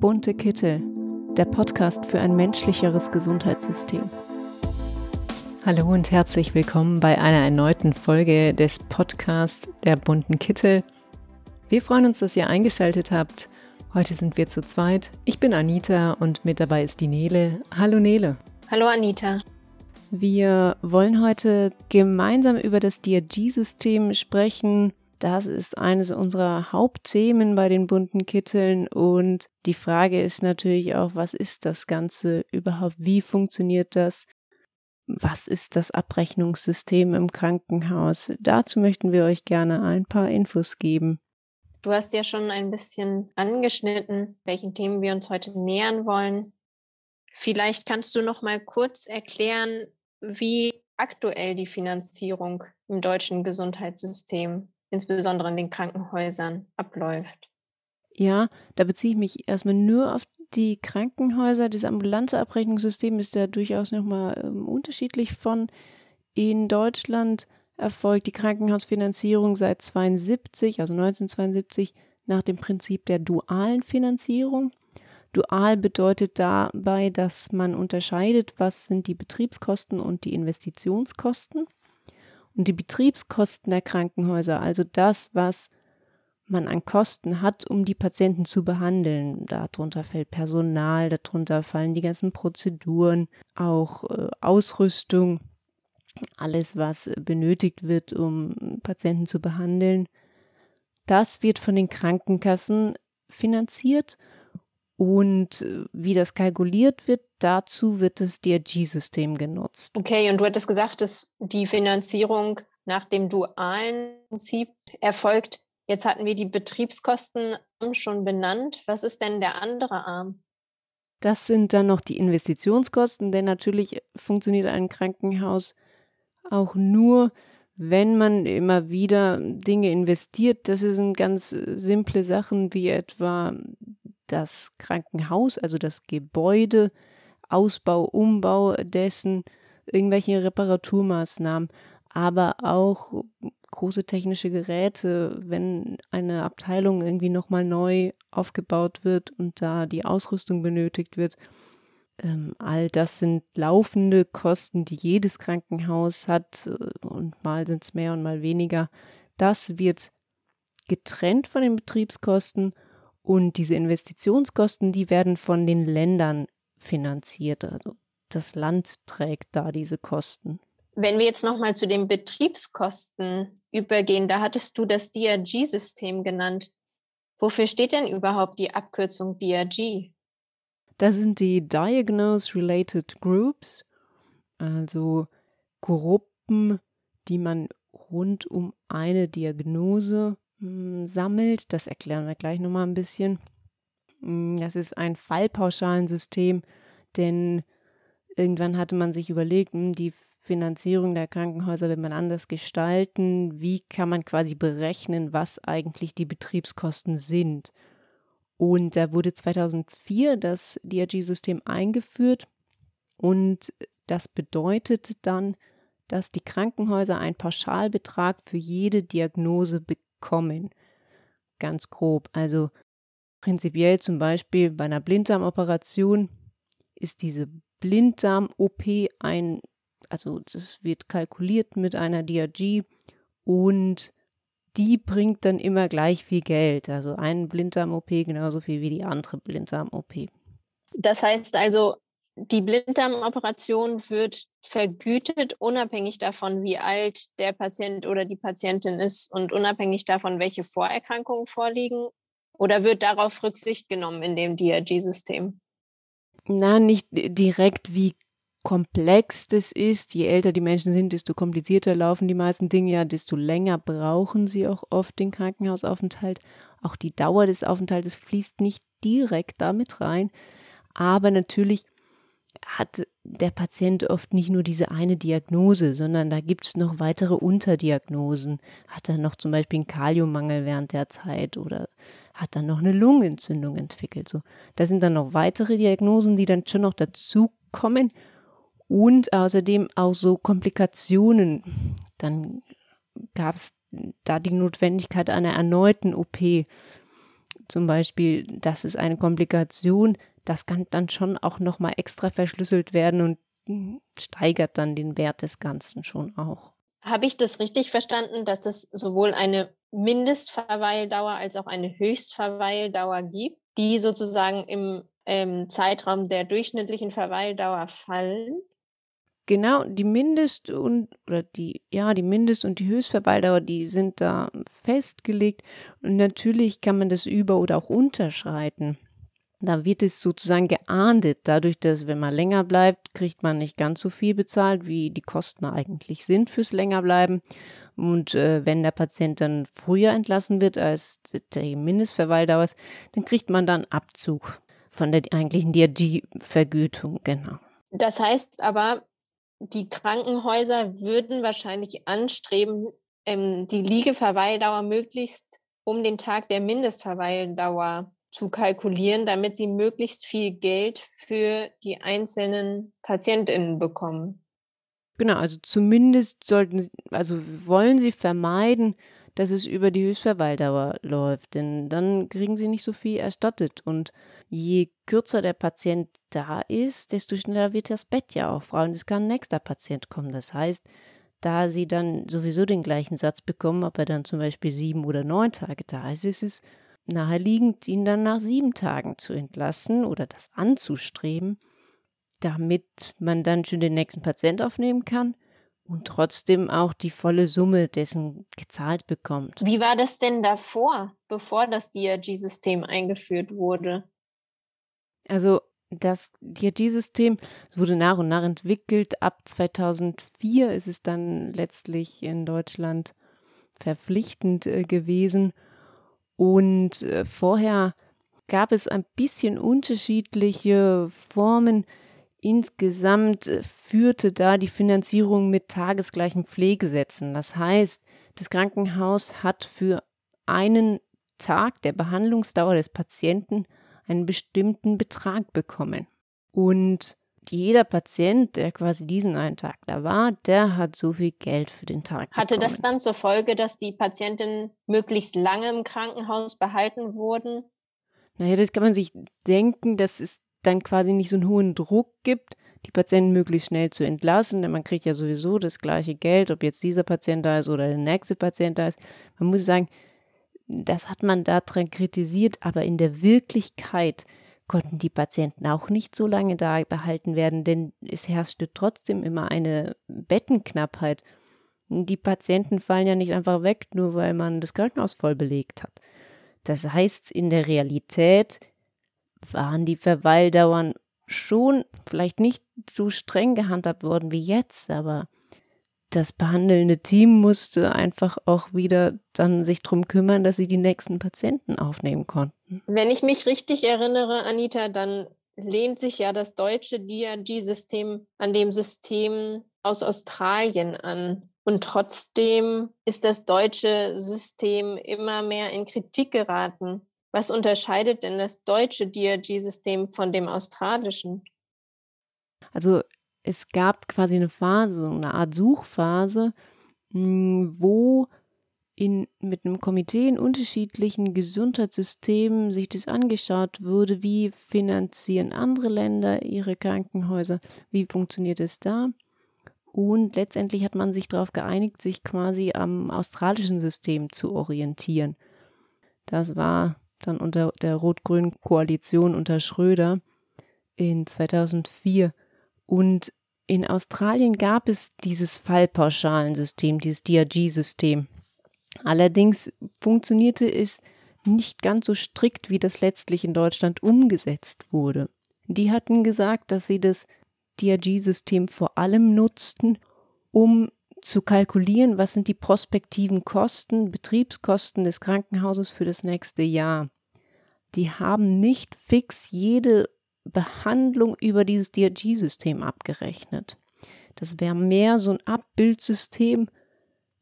Bunte Kittel, der Podcast für ein menschlicheres Gesundheitssystem. Hallo und herzlich willkommen bei einer erneuten Folge des Podcasts der Bunten Kittel. Wir freuen uns, dass ihr eingeschaltet habt. Heute sind wir zu zweit. Ich bin Anita und mit dabei ist die Nele. Hallo Nele. Hallo Anita. Wir wollen heute gemeinsam über das DRG-System sprechen das ist eines unserer Hauptthemen bei den bunten Kitteln und die Frage ist natürlich auch, was ist das Ganze überhaupt? Wie funktioniert das? Was ist das Abrechnungssystem im Krankenhaus? Dazu möchten wir euch gerne ein paar Infos geben. Du hast ja schon ein bisschen angeschnitten, welchen Themen wir uns heute nähern wollen. Vielleicht kannst du noch mal kurz erklären, wie aktuell die Finanzierung im deutschen Gesundheitssystem insbesondere in den Krankenhäusern, abläuft. Ja, da beziehe ich mich erstmal nur auf die Krankenhäuser. Das ambulante Abrechnungssystem ist ja durchaus nochmal ähm, unterschiedlich von in Deutschland erfolgt die Krankenhausfinanzierung seit 72, also 1972, nach dem Prinzip der dualen Finanzierung. Dual bedeutet dabei, dass man unterscheidet, was sind die Betriebskosten und die Investitionskosten. Und die Betriebskosten der Krankenhäuser, also das, was man an Kosten hat, um die Patienten zu behandeln. Darunter fällt Personal, darunter fallen die ganzen Prozeduren, auch äh, Ausrüstung, alles, was benötigt wird, um Patienten zu behandeln. Das wird von den Krankenkassen finanziert und äh, wie das kalkuliert wird, dazu wird das DRG-System genutzt. Okay, und du hattest gesagt, dass die Finanzierung nach dem dualen Prinzip erfolgt. Jetzt hatten wir die Betriebskosten schon benannt. Was ist denn der andere Arm? Das sind dann noch die Investitionskosten, denn natürlich funktioniert ein Krankenhaus auch nur, wenn man immer wieder Dinge investiert. Das sind ganz äh, simple Sachen wie etwa das Krankenhaus, also das Gebäude, Ausbau, Umbau dessen, irgendwelche Reparaturmaßnahmen, aber auch große technische Geräte, wenn eine Abteilung irgendwie nochmal neu aufgebaut wird und da die Ausrüstung benötigt wird. Ähm, all das sind laufende Kosten, die jedes Krankenhaus hat äh, und mal sind es mehr und mal weniger. Das wird getrennt von den Betriebskosten und diese Investitionskosten, die werden von den Ländern finanziert. Also das Land trägt da diese Kosten. Wenn wir jetzt nochmal zu den Betriebskosten übergehen, da hattest du das DRG-System genannt. Wofür steht denn überhaupt die Abkürzung DRG? Das sind die Diagnose-Related Groups, also Gruppen, die man rund um eine Diagnose hm, sammelt. Das erklären wir gleich nochmal ein bisschen. Hm, das ist ein Fallpauschalensystem, denn irgendwann hatte man sich überlegt, hm, die Finanzierung der Krankenhäuser will man anders gestalten. Wie kann man quasi berechnen, was eigentlich die Betriebskosten sind? Und da wurde 2004 das DRG-System eingeführt und das bedeutet dann, dass die Krankenhäuser einen Pauschalbetrag für jede Diagnose bekommen kommen. Ganz grob. Also prinzipiell zum Beispiel bei einer Blinddarmoperation ist diese Blinddarm-OP ein, also das wird kalkuliert mit einer DRG und die bringt dann immer gleich viel Geld. Also ein Blinddarm-OP genauso viel wie die andere Blinddarm-OP. Das heißt also, die Blinddarmoperation wird vergütet, unabhängig davon, wie alt der Patient oder die Patientin ist und unabhängig davon, welche Vorerkrankungen vorliegen? Oder wird darauf Rücksicht genommen in dem DRG-System? Na, nicht direkt, wie komplex das ist. Je älter die Menschen sind, desto komplizierter laufen die meisten Dinge ja, desto länger brauchen sie auch oft den Krankenhausaufenthalt. Auch die Dauer des Aufenthaltes fließt nicht direkt damit rein. Aber natürlich hat der Patient oft nicht nur diese eine Diagnose, sondern da gibt es noch weitere Unterdiagnosen. Hat er noch zum Beispiel einen Kaliummangel während der Zeit oder hat dann noch eine Lungenentzündung entwickelt? So, da sind dann noch weitere Diagnosen, die dann schon noch dazukommen und außerdem auch so Komplikationen. Dann gab es da die Notwendigkeit einer erneuten OP zum Beispiel, das ist eine Komplikation, das kann dann schon auch nochmal extra verschlüsselt werden und steigert dann den Wert des Ganzen schon auch. Habe ich das richtig verstanden, dass es sowohl eine Mindestverweildauer als auch eine Höchstverweildauer gibt, die sozusagen im ähm, Zeitraum der durchschnittlichen Verweildauer fallen? Genau, die Mindest- und oder die, ja, die Mindest- und die Höchstverweildauer, die sind da festgelegt. Und natürlich kann man das über- oder auch unterschreiten. Da wird es sozusagen geahndet, dadurch, dass wenn man länger bleibt, kriegt man nicht ganz so viel bezahlt, wie die Kosten eigentlich sind fürs Längerbleiben. Und äh, wenn der Patient dann früher entlassen wird, als die Mindestverweildauer ist, dann kriegt man dann Abzug von der eigentlichen DRG-Vergütung, genau. Das heißt aber, die Krankenhäuser würden wahrscheinlich anstreben, ähm, die Liegeverweildauer möglichst um den Tag der Mindestverweildauer zu kalkulieren, damit sie möglichst viel Geld für die einzelnen PatientInnen bekommen. Genau, also zumindest sollten sie, also wollen sie vermeiden, dass es über die Höchstverweildauer läuft, denn dann kriegen sie nicht so viel erstattet. Und je kürzer der Patient da ist, desto schneller wird das Bett ja auch frei und es kann ein nächster Patient kommen. Das heißt, da sie dann sowieso den gleichen Satz bekommen, ob er dann zum Beispiel sieben oder neun Tage da ist, ist es naheliegend, ihn dann nach sieben Tagen zu entlassen oder das anzustreben, damit man dann schon den nächsten Patient aufnehmen kann und trotzdem auch die volle Summe dessen gezahlt bekommt. Wie war das denn davor, bevor das DRG-System eingeführt wurde? Also das DRG-System wurde nach und nach entwickelt. Ab 2004 ist es dann letztlich in Deutschland verpflichtend äh, gewesen. Und äh, vorher gab es ein bisschen unterschiedliche Formen. Insgesamt äh, führte da die Finanzierung mit tagesgleichen Pflegesätzen. Das heißt, das Krankenhaus hat für einen Tag der Behandlungsdauer des Patienten einen bestimmten Betrag bekommen. Und jeder Patient, der quasi diesen einen Tag da war, der hat so viel Geld für den Tag. Hatte bekommen. das dann zur Folge, dass die Patientinnen möglichst lange im Krankenhaus behalten wurden? Naja, das kann man sich denken, dass es dann quasi nicht so einen hohen Druck gibt, die Patienten möglichst schnell zu entlassen, denn man kriegt ja sowieso das gleiche Geld, ob jetzt dieser Patient da ist oder der nächste Patient da ist. Man muss sagen, das hat man daran kritisiert, aber in der Wirklichkeit konnten die Patienten auch nicht so lange da behalten werden, denn es herrschte trotzdem immer eine Bettenknappheit. Die Patienten fallen ja nicht einfach weg, nur weil man das Krankenhaus voll belegt hat. Das heißt, in der Realität waren die Verweildauern schon vielleicht nicht so streng gehandhabt worden wie jetzt, aber das behandelnde Team musste einfach auch wieder dann sich darum kümmern, dass sie die nächsten Patienten aufnehmen konnten. Wenn ich mich richtig erinnere, Anita, dann lehnt sich ja das deutsche DRG-System an dem System aus Australien an. Und trotzdem ist das deutsche System immer mehr in Kritik geraten. Was unterscheidet denn das deutsche DRG-System von dem australischen? Also es gab quasi eine Phase, eine Art Suchphase, hm, wo in, mit einem Komitee in unterschiedlichen Gesundheitssystemen sich das angeschaut wurde, wie finanzieren andere Länder ihre Krankenhäuser, wie funktioniert es da. Und letztendlich hat man sich darauf geeinigt, sich quasi am australischen System zu orientieren. Das war dann unter der rot-grünen Koalition unter Schröder in 2004. Und in Australien gab es dieses Fallpauschalensystem, dieses DRG-System. Allerdings funktionierte es nicht ganz so strikt, wie das letztlich in Deutschland umgesetzt wurde. Die hatten gesagt, dass sie das DRG-System vor allem nutzten, um zu kalkulieren, was sind die prospektiven Kosten, Betriebskosten des Krankenhauses für das nächste Jahr. Die haben nicht fix jede Behandlung über dieses DRG-System abgerechnet. Das wäre mehr so ein Abbildsystem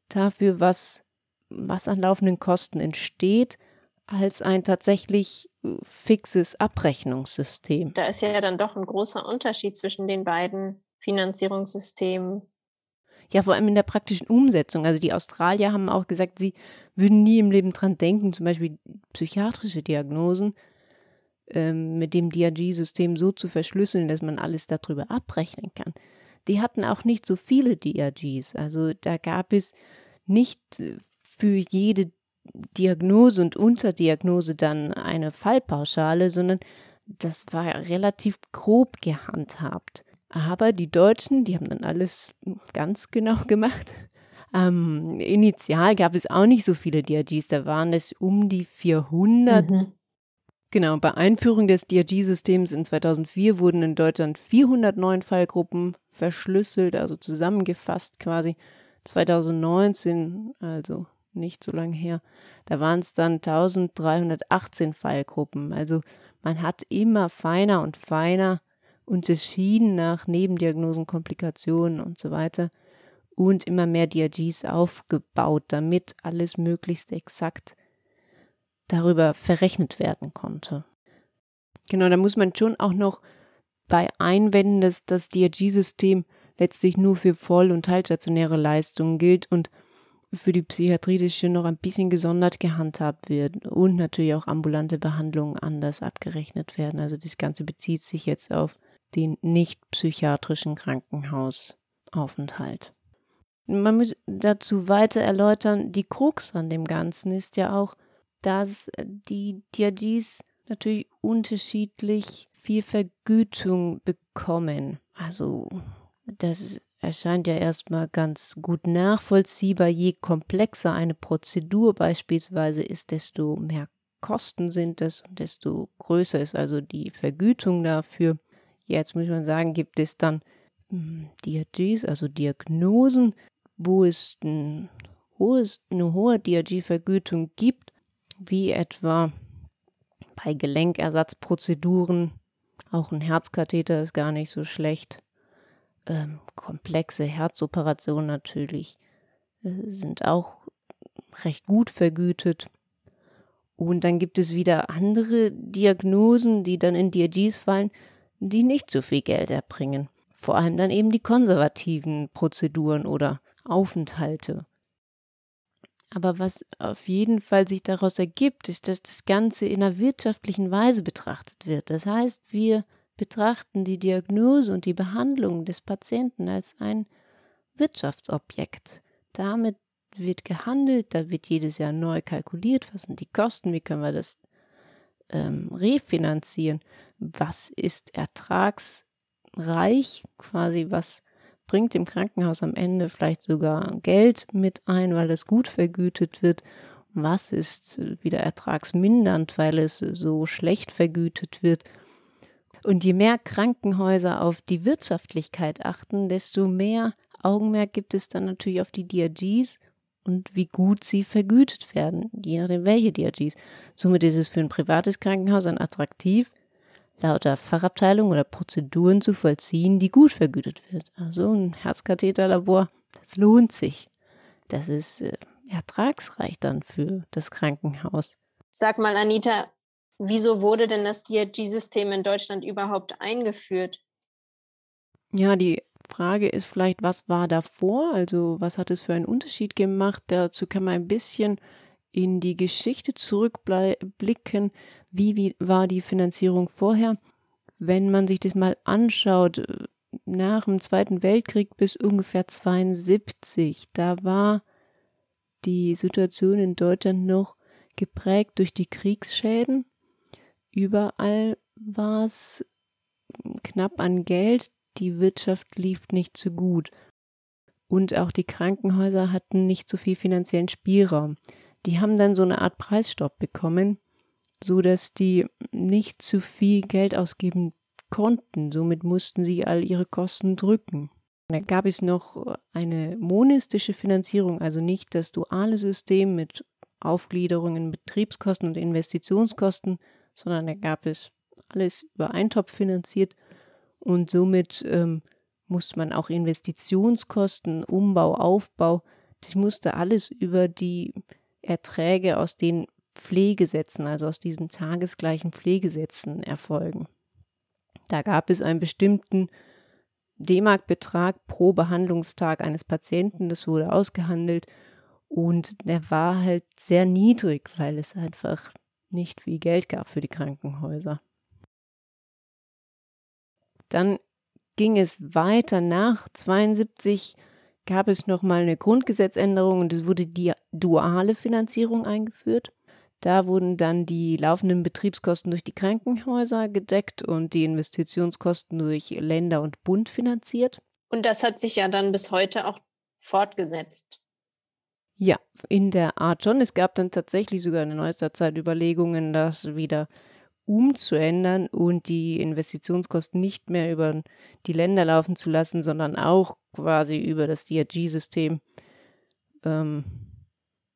dafür, was, was an laufenden Kosten entsteht, als ein tatsächlich äh, fixes Abrechnungssystem. Da ist ja dann doch ein großer Unterschied zwischen den beiden Finanzierungssystemen. Ja, vor allem in der praktischen Umsetzung. Also die Australier haben auch gesagt, sie würden nie im Leben dran denken, zum Beispiel psychiatrische Diagnosen ähm, mit dem DRG-System so zu verschlüsseln, dass man alles darüber abrechnen kann. Die hatten auch nicht so viele DRGs. Also da gab es nicht äh, für jede Diagnose und Unterdiagnose dann eine Fallpauschale, sondern das war relativ grob gehandhabt. Aber die Deutschen, die haben dann alles ganz genau gemacht. Ähm, initial gab es auch nicht so viele DRGs, da waren es um die 400. Mhm. Genau, bei Einführung des DRG-Systems in 2004 wurden in Deutschland 409 Fallgruppen verschlüsselt, also zusammengefasst quasi. 2019, also nicht so lange her, da waren es dann 1318 Fallgruppen. Also man hat immer feiner und feiner unterschieden nach Nebendiagnosen, Komplikationen und so weiter und immer mehr DRGs aufgebaut, damit alles möglichst exakt darüber verrechnet werden konnte. Genau, da muss man schon auch noch bei einwenden, dass das DRG-System letztlich nur für voll- und teilstationäre Leistungen gilt und für die Psychiatrie das schon noch ein bisschen gesondert gehandhabt wird und natürlich auch ambulante Behandlungen anders abgerechnet werden. Also das Ganze bezieht sich jetzt auf den nicht psychiatrischen Krankenhausaufenthalt. Man muss dazu weiter erläutern, die Krux an dem Ganzen ist ja auch, dass die DRGs natürlich unterschiedlich viel Vergütung bekommen. Also das erscheint ja erstmal ganz gut nachvollziehbar. Je komplexer eine Prozedur beispielsweise ist, desto mehr Kosten sind es und desto größer ist also die Vergütung dafür. Jetzt muss man sagen, gibt es dann hm, DRGs, also Diagnosen, wo es ein hohes, eine hohe DRG-Vergütung gibt, wie etwa bei Gelenkersatzprozeduren. Auch ein Herzkatheter ist gar nicht so schlecht. Ähm, komplexe Herzoperationen natürlich äh, sind auch recht gut vergütet. Und dann gibt es wieder andere Diagnosen, die dann in DRGs fallen, die nicht so viel Geld erbringen. Vor allem dann eben die konservativen Prozeduren oder Aufenthalte. Aber was auf jeden Fall sich daraus ergibt, ist, dass das Ganze in einer wirtschaftlichen Weise betrachtet wird. Das heißt, wir betrachten die Diagnose und die Behandlung des Patienten als ein Wirtschaftsobjekt. Damit wird gehandelt, da wird jedes Jahr neu kalkuliert, was sind die Kosten, wie können wir das ähm, refinanzieren, was ist ertragsreich, quasi was bringt dem Krankenhaus am Ende vielleicht sogar Geld mit ein, weil es gut vergütet wird. Was ist wieder ertragsmindernd, weil es so schlecht vergütet wird? Und je mehr Krankenhäuser auf die Wirtschaftlichkeit achten, desto mehr Augenmerk gibt es dann natürlich auf die DRGs und wie gut sie vergütet werden, je nachdem welche DRGs. Somit ist es für ein privates Krankenhaus dann attraktiv, lauter Fachabteilungen oder Prozeduren zu vollziehen, die gut vergütet wird. Also ein Herzkatheterlabor, das lohnt sich. Das ist äh, ertragsreich dann für das Krankenhaus. Sag mal, Anita, wieso wurde denn das DRG-System in Deutschland überhaupt eingeführt? Ja, die Frage ist vielleicht, was war davor? Also, was hat es für einen Unterschied gemacht? Dazu kann man ein bisschen in die Geschichte zurückblicken, wie, wie war die Finanzierung vorher. Wenn man sich das mal anschaut, nach dem Zweiten Weltkrieg bis ungefähr 72, da war die Situation in Deutschland noch geprägt durch die Kriegsschäden. Überall war es knapp an Geld, die Wirtschaft lief nicht so gut. Und auch die Krankenhäuser hatten nicht so viel finanziellen Spielraum die haben dann so eine Art Preisstopp bekommen, so dass die nicht zu viel Geld ausgeben konnten. Somit mussten sie all ihre Kosten drücken. Da gab es noch eine monistische Finanzierung, also nicht das duale System mit Aufgliederungen, Betriebskosten und Investitionskosten, sondern da gab es alles über Eintopf finanziert und somit ähm, musste man auch Investitionskosten, Umbau, Aufbau, das musste alles über die Erträge aus den Pflegesätzen, also aus diesen tagesgleichen Pflegesätzen erfolgen. Da gab es einen bestimmten D-Mark-Betrag pro Behandlungstag eines Patienten, das wurde ausgehandelt und der war halt sehr niedrig, weil es einfach nicht viel Geld gab für die Krankenhäuser. Dann ging es weiter nach 72 gab es nochmal eine Grundgesetzänderung und es wurde die duale Finanzierung eingeführt. Da wurden dann die laufenden Betriebskosten durch die Krankenhäuser gedeckt und die Investitionskosten durch Länder und Bund finanziert. Und das hat sich ja dann bis heute auch fortgesetzt. Ja, in der Art schon. Es gab dann tatsächlich sogar in neuester Zeit Überlegungen, das wieder umzuändern und die Investitionskosten nicht mehr über die Länder laufen zu lassen, sondern auch quasi über das DRG-System ähm,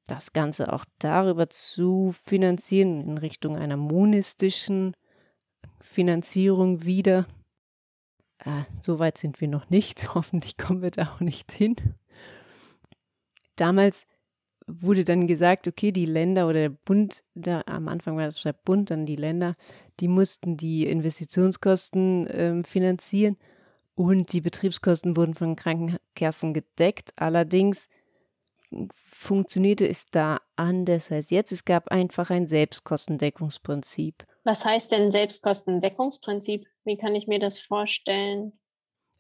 das Ganze auch darüber zu finanzieren, in Richtung einer monistischen Finanzierung wieder. Äh, so weit sind wir noch nicht. Hoffentlich kommen wir da auch nicht hin. Damals wurde dann gesagt, okay, die Länder oder der Bund, da am Anfang war es der Bund, dann die Länder, die mussten die Investitionskosten äh, finanzieren und die Betriebskosten wurden von Krankenkassen gedeckt. Allerdings funktionierte es da anders als jetzt. Es gab einfach ein Selbstkostendeckungsprinzip. Was heißt denn Selbstkostendeckungsprinzip? Wie kann ich mir das vorstellen?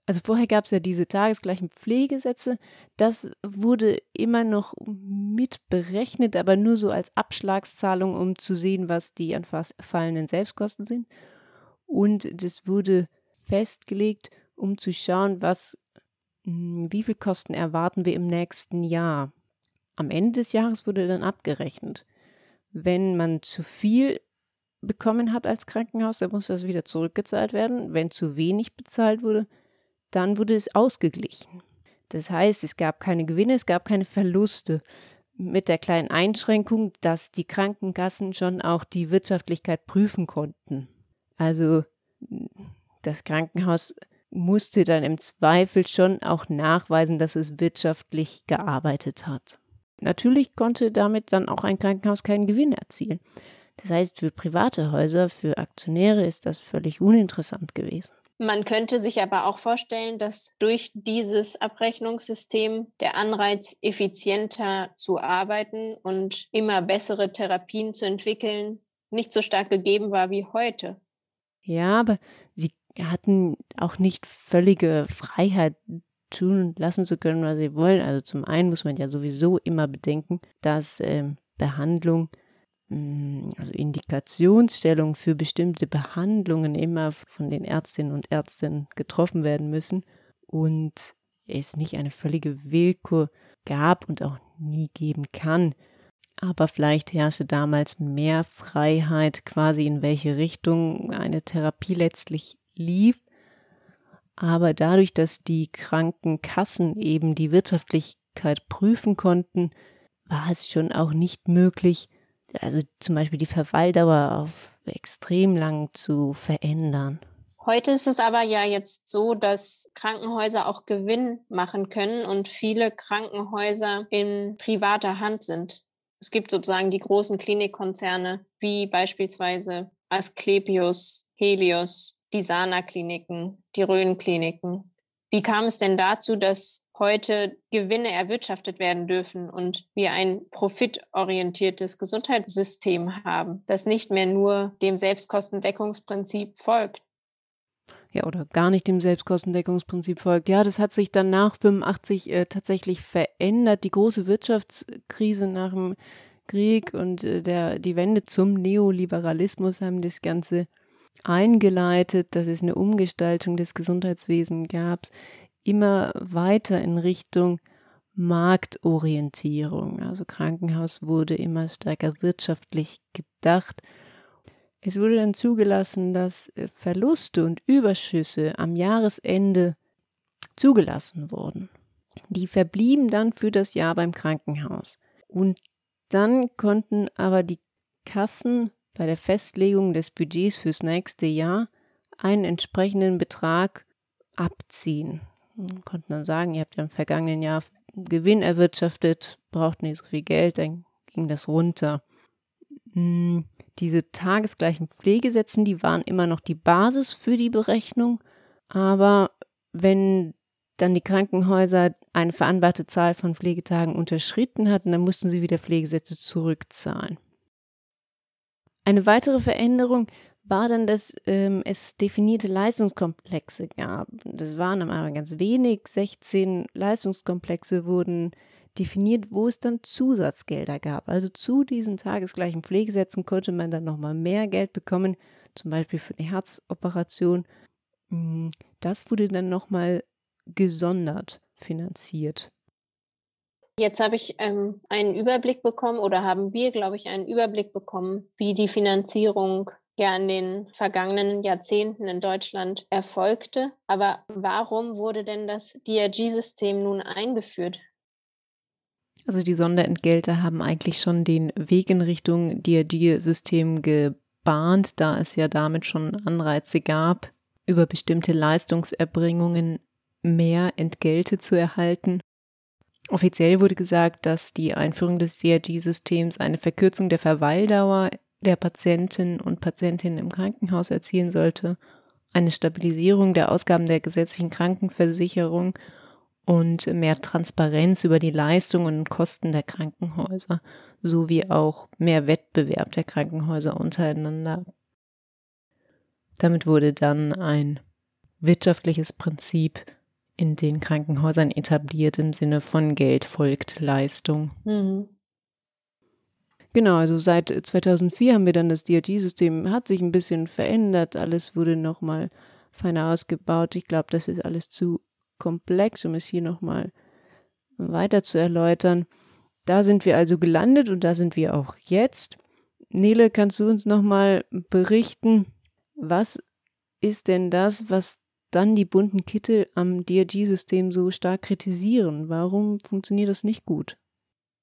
Also vorher gab es ja diese tagesgleichen Pflegesätze. Das wurde immer noch mit berechnet, aber nur so als Abschlagszahlung, um zu sehen, was die anfallenden Selbstkosten sind. Und das wurde festgelegt, um zu schauen, was, hm, wie viel Kosten erwarten wir im nächsten Jahr. Am Ende des Jahres wurde dann abgerechnet. Wenn man zu viel bekommen hat als Krankenhaus, dann muss das wieder zurückgezahlt werden. Wenn zu wenig bezahlt wurde, dann wurde es ausgeglichen. Das heißt, es gab keine Gewinne, es gab keine Verluste. Mit der kleinen Einschränkung, dass die Krankenkassen schon auch die Wirtschaftlichkeit prüfen konnten. Also das Krankenhaus musste dann im Zweifel schon auch nachweisen, dass es wirtschaftlich gearbeitet hat. Natürlich konnte damit dann auch ein Krankenhaus keinen Gewinn erzielen. Das heißt, für private Häuser, für Aktionäre ist das völlig uninteressant gewesen. Man könnte sich aber auch vorstellen, dass durch dieses Abrechnungssystem der Anreiz, effizienter zu arbeiten und immer bessere Therapien zu entwickeln, nicht so stark gegeben war wie heute. Ja, aber sie hatten auch nicht völlige Freiheit, tun lassen zu können, was sie wollen. Also zum einen muss man ja sowieso immer bedenken, dass ähm, Behandlung, mh, hm, also Indikationsstellung für bestimmte Behandlungen immer von den Ärztinnen und Ärzten getroffen werden müssen und es nicht eine völlige Willkür gab und auch nie geben kann. Aber vielleicht herrschte damals mehr Freiheit, quasi in welche Richtung eine Therapie letztlich lief aber dadurch, dass die Krankenkassen eben die Wirtschaftlichkeit prüfen konnten, war es schon auch nicht möglich, also zum Beispiel die Verweildauer auf extrem lang zu verändern. Heute ist es aber ja jetzt so, dass Krankenhäuser auch Gewinn machen können und viele Krankenhäuser in privater Hand sind. Es gibt sozusagen die großen Klinikkonzerne wie beispielsweise Asklepios, Helios, die Sana-Kliniken, die Rhön-Kliniken. Wie kam es denn dazu, dass heute Gewinne erwirtschaftet werden dürfen und wir ein profitorientiertes Gesundheitssystem haben, das nicht mehr nur dem Selbstkostendeckungsprinzip folgt? Ja, oder gar nicht dem Selbstkostendeckungsprinzip folgt. Ja, das hat sich dann nach 85 äh, tatsächlich verändert. Die große Wirtschaftskrise nach dem Krieg und äh, der, die Wende zum Neoliberalismus haben das Ganze eingeleitet, dass es eine Umgestaltung des Gesundheitswesens gab, immer weiter in Richtung Marktorientierung. Also Krankenhaus wurde immer stärker wirtschaftlich gedacht. Es wurde dann zugelassen, dass äh, Verluste und Überschüsse am Jahresende zugelassen wurden. Die verblieben dann für das Jahr beim Krankenhaus. Und dann konnten aber die Kassen bei der Festlegung des Budgets fürs nächste Jahr einen entsprechenden Betrag abziehen. Man konnte dann sagen, ihr habt ja im vergangenen Jahr Gewinn erwirtschaftet, braucht nicht so viel Geld, dann ging das runter. Hm, diese tagesgleichen Pflegesätzen, die waren immer noch die Basis für die Berechnung, aber wenn dann die Krankenhäuser eine vereinbarte Zahl von Pflegetagen unterschritten hatten, dann mussten sie wieder Pflegesätze zurückzahlen. Eine weitere Veränderung war dann, dass ähm, es definierte Leistungskomplexe gab. Das waren am Anfang ganz wenig. 16 Leistungskomplexe wurden definiert, wo es dann Zusatzgelder gab. Also zu diesen tagesgleichen Pflegesätzen konnte man dann nochmal mehr Geld bekommen, zum Beispiel für eine Herzoperation. Hm, das wurde dann nochmal gesondert finanziert. Jetzt habe ich ähm, einen Überblick bekommen oder haben wir, glaube ich, einen Überblick bekommen, wie die Finanzierung ja in den vergangenen Jahrzehnten in Deutschland erfolgte. Aber warum wurde denn das DRG-System nun eingeführt? Also die Sonderentgelte haben eigentlich schon den Weg in Richtung DRG-System gebahnt, da es ja damit schon Anreize gab, über bestimmte Leistungserbringungen mehr Entgelte zu erhalten. Offiziell wurde gesagt, dass die Einführung des DRG-Systems eine Verkürzung der Verweildauer der Patienten und Patientinnen im Krankenhaus erzielen sollte, eine Stabilisierung der Ausgaben der gesetzlichen Krankenversicherung und mehr Transparenz über die Leistungen und Kosten der Krankenhäuser sowie auch mehr Wettbewerb der Krankenhäuser untereinander. Damit wurde dann ein wirtschaftliches Prinzip in den Krankenhäusern etabliert im Sinne von Geld folgt Leistung. Mhm. Genau, also seit 2004 haben wir dann das DRG-System, hat sich ein bisschen verändert, alles wurde nochmal feiner ausgebaut. Ich glaube, das ist alles zu komplex, um es hier nochmal weiter zu erläutern. Da sind wir also gelandet und da sind wir auch jetzt. Nele, kannst du uns nochmal berichten, was ist denn das, was dann die bunten Kittel am DRG-System so stark kritisieren? Warum funktioniert das nicht gut?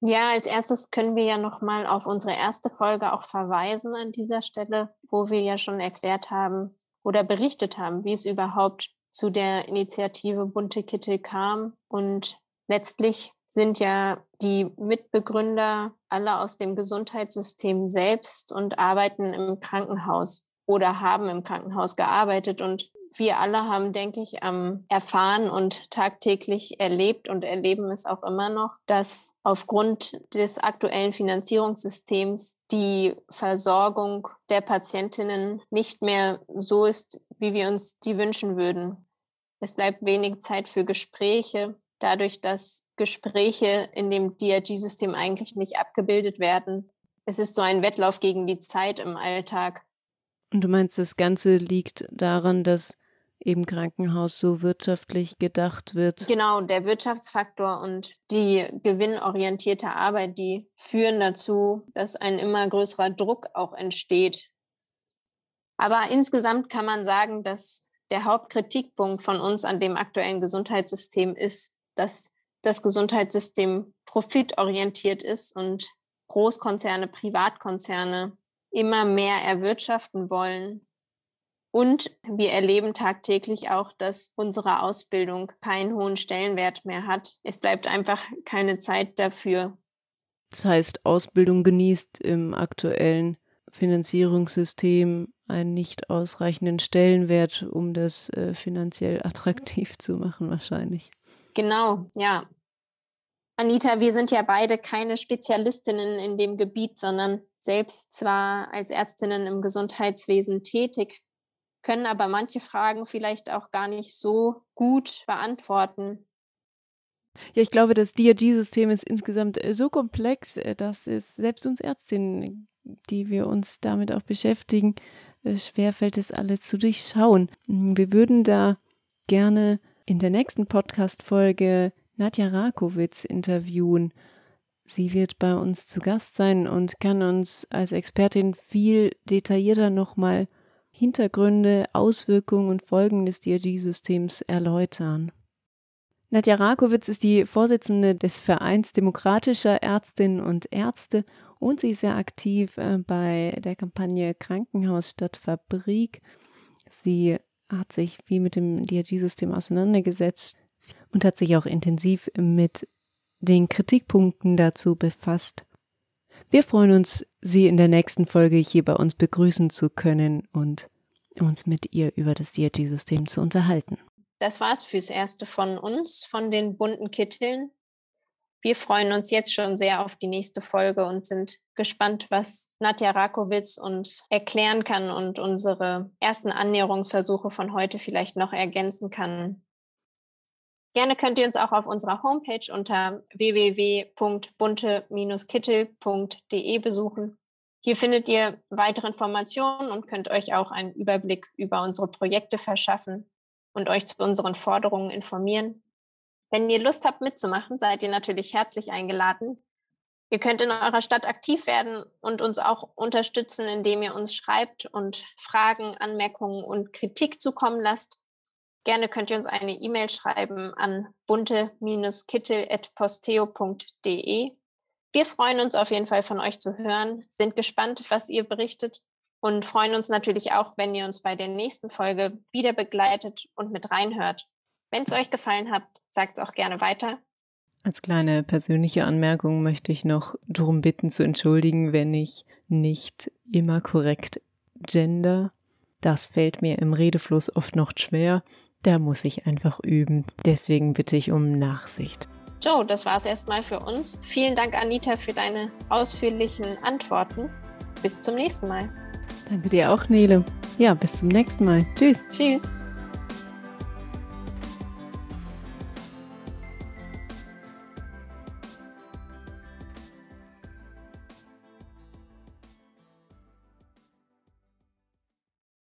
Ja, als erstes können wir ja nochmal auf unsere erste Folge auch verweisen an dieser Stelle, wo wir ja schon erklärt haben oder berichtet haben, wie es überhaupt zu der Initiative Bunte Kittel kam. Und letztlich sind ja die Mitbegründer alle aus dem Gesundheitssystem selbst und arbeiten im Krankenhaus oder haben im Krankenhaus gearbeitet. Und wir alle haben, denke ich, ähm, erfahren und tagtäglich erlebt und erleben es auch immer noch, dass aufgrund des aktuellen Finanzierungssystems die Versorgung der Patientinnen nicht mehr so ist, wie wir uns die wünschen würden. Es bleibt wenig Zeit für Gespräche, dadurch, dass Gespräche in dem DRG-System eigentlich nicht abgebildet werden. Es ist so ein Wettlauf gegen die Zeit im Alltag. Und du meinst, das Ganze liegt daran, dass eben Krankenhaus so wirtschaftlich gedacht wird. Genau, der Wirtschaftsfaktor und die gewinnorientierte Arbeit, die führen dazu, dass ein immer größerer Druck auch entsteht. Aber insgesamt kann man sagen, dass der Hauptkritikpunkt von uns an dem aktuellen Gesundheitssystem ist, dass das Gesundheitssystem profitorientiert ist und Großkonzerne, Privatkonzerne immer mehr erwirtschaften wollen. Und wir erleben tagtäglich auch, dass unsere Ausbildung keinen hohen Stellenwert mehr hat. Es bleibt einfach keine Zeit dafür. Das heißt, Ausbildung genießt im aktuellen Finanzierungssystem einen nicht ausreichenden Stellenwert, um das äh, finanziell attraktiv zu machen, wahrscheinlich. Genau, ja. Anita, wir sind ja beide keine Spezialistinnen in dem Gebiet, sondern selbst zwar als Ärztinnen im Gesundheitswesen tätig, können aber manche Fragen vielleicht auch gar nicht so gut beantworten. Ja, ich glaube, das DRG-System ist insgesamt äh, so komplex, äh, dass es selbst uns Ärztinnen, die wir uns damit auch beschäftigen, äh, schwerfällt, es alles zu durchschauen. Wir würden da gerne in der nächsten Podcast-Folge Nadja Rakowitz interviewen. Sie wird bei uns zu Gast sein und kann uns als Expertin viel detaillierter nochmal Hintergründe, Auswirkungen und Folgen des DRG-Systems erläutern. Nadja Rakowitz ist die Vorsitzende des Vereins demokratischer Ärztinnen und Ärzte und sie ist sehr aktiv äh, bei der Kampagne Krankenhaus statt Fabrik. Sie hat sich viel mit dem DRG-System auseinandergesetzt und hat sich auch intensiv mit den Kritikpunkten dazu befasst. Wir freuen uns, Sie in der nächsten Folge hier bei uns begrüßen zu können und uns mit ihr über das DRG-System zu unterhalten. das war's fürs Erste von uns, von den bunten Kitteln. Wir freuen uns jetzt schon sehr auf die nächste Folge und sind gespannt, was Nadja Rakowitz uns erklären kann und unsere ersten Annäherungsversuche von heute vielleicht noch ergänzen kann. Gerne könnt ihr uns auch auf unserer Homepage unter www.bunte-kittel.de besuchen. Hier findet ihr weitere Informationen und könnt euch auch einen Überblick über unsere Projekte verschaffen und euch zu unseren Forderungen informieren. Wenn ihr Lust habt mitzumachen, seid ihr natürlich herzlich eingeladen. Ihr könnt in eurer Stadt aktiv werden und uns auch unterstützen, indem ihr uns schreibt und Fragen, Anmerkungen und Kritik zukommen lasst. Gerne könnt ihr uns eine E-Mail schreiben an bunte-kittel.posteo.de wir freuen uns auf jeden Fall von euch zu hören, sind gespannt, was ihr berichtet und freuen uns natürlich auch, wenn ihr uns bei der nächsten Folge wieder begleitet und mit reinhört. Wenn es euch gefallen hat, sagt es auch gerne weiter. Als kleine persönliche Anmerkung möchte ich noch darum bitten zu entschuldigen, wenn ich nicht immer korrekt gender. Das fällt mir im Redefluss oft noch schwer. Da muss ich einfach üben. Deswegen bitte ich um Nachsicht. Joe, das war es erstmal für uns. Vielen Dank, Anita, für deine ausführlichen Antworten. Bis zum nächsten Mal. Danke dir auch, Nele. Ja, bis zum nächsten Mal. Tschüss. Tschüss.